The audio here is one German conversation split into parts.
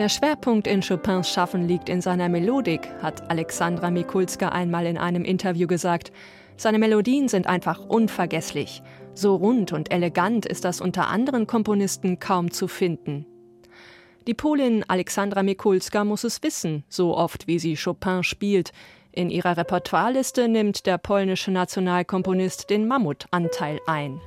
Der Schwerpunkt in Chopins Schaffen liegt in seiner Melodik, hat Alexandra Mikulska einmal in einem Interview gesagt. Seine Melodien sind einfach unvergesslich. So rund und elegant ist das unter anderen Komponisten kaum zu finden. Die Polin Alexandra Mikulska muss es wissen, so oft wie sie Chopin spielt. In ihrer Repertoireliste nimmt der polnische Nationalkomponist den Mammutanteil ein.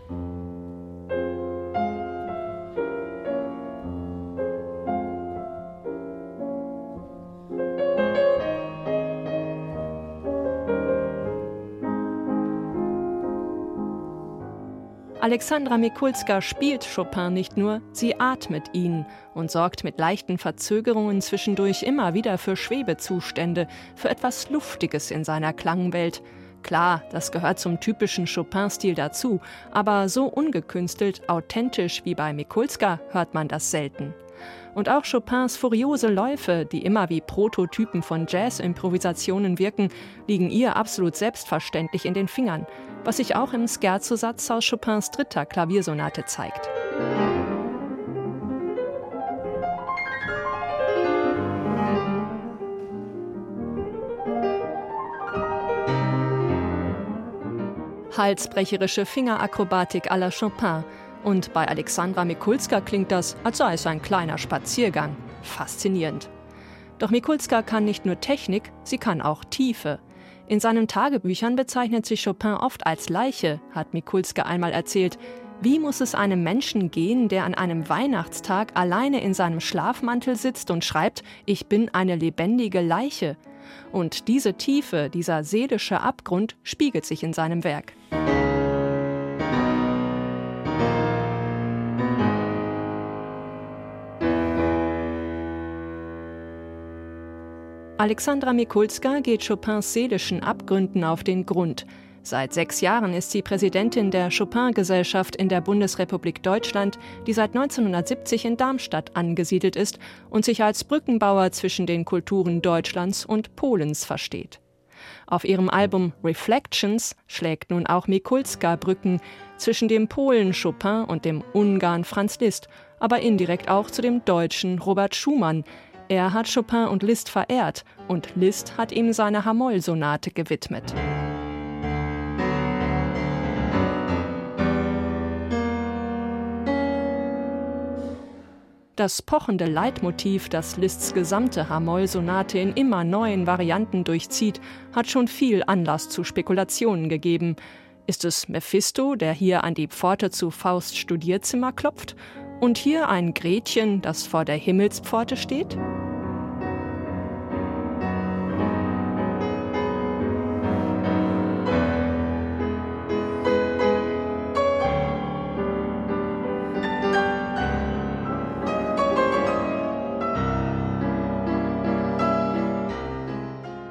Alexandra Mikulska spielt Chopin nicht nur, sie atmet ihn und sorgt mit leichten Verzögerungen zwischendurch immer wieder für Schwebezustände, für etwas Luftiges in seiner Klangwelt. Klar, das gehört zum typischen Chopin-Stil dazu, aber so ungekünstelt, authentisch wie bei Mikulska hört man das selten. Und auch Chopins furiose Läufe, die immer wie Prototypen von Jazz-Improvisationen wirken, liegen ihr absolut selbstverständlich in den Fingern, was sich auch im Scherzo-Satz aus Chopins dritter Klaviersonate zeigt. Halsbrecherische Fingerakrobatik à la Chopin – und bei Alexandra Mikulska klingt das, als sei es ein kleiner Spaziergang. Faszinierend. Doch Mikulska kann nicht nur Technik, sie kann auch Tiefe. In seinen Tagebüchern bezeichnet sich Chopin oft als Leiche, hat Mikulska einmal erzählt. Wie muss es einem Menschen gehen, der an einem Weihnachtstag alleine in seinem Schlafmantel sitzt und schreibt, ich bin eine lebendige Leiche? Und diese Tiefe, dieser seelische Abgrund spiegelt sich in seinem Werk. Alexandra Mikulska geht Chopins seelischen Abgründen auf den Grund. Seit sechs Jahren ist sie Präsidentin der Chopin-Gesellschaft in der Bundesrepublik Deutschland, die seit 1970 in Darmstadt angesiedelt ist und sich als Brückenbauer zwischen den Kulturen Deutschlands und Polens versteht. Auf ihrem Album Reflections schlägt nun auch Mikulska Brücken zwischen dem Polen Chopin und dem Ungarn Franz Liszt, aber indirekt auch zu dem Deutschen Robert Schumann, er hat Chopin und Liszt verehrt und Liszt hat ihm seine Hamoll-Sonate gewidmet. Das pochende Leitmotiv, das Liszt's gesamte Hamoll-Sonate in immer neuen Varianten durchzieht, hat schon viel Anlass zu Spekulationen gegeben. Ist es Mephisto, der hier an die Pforte zu Faust Studierzimmer klopft? Und hier ein Gretchen, das vor der Himmelspforte steht?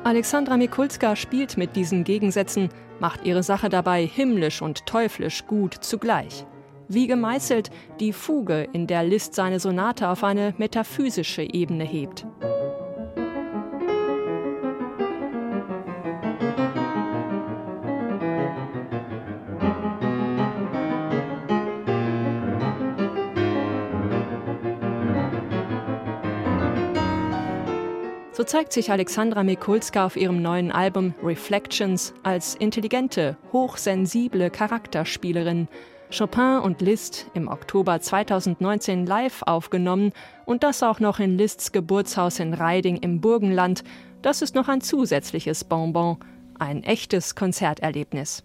Alexandra Mikulska spielt mit diesen Gegensätzen, macht ihre Sache dabei himmlisch und teuflisch gut zugleich. Wie gemeißelt die Fuge, in der Liszt seine Sonate auf eine metaphysische Ebene hebt. So zeigt sich Alexandra Mikulska auf ihrem neuen Album Reflections als intelligente, hochsensible Charakterspielerin. Chopin und Liszt im Oktober 2019 live aufgenommen und das auch noch in Liszt's Geburtshaus in Reiding im Burgenland. Das ist noch ein zusätzliches Bonbon, ein echtes Konzerterlebnis.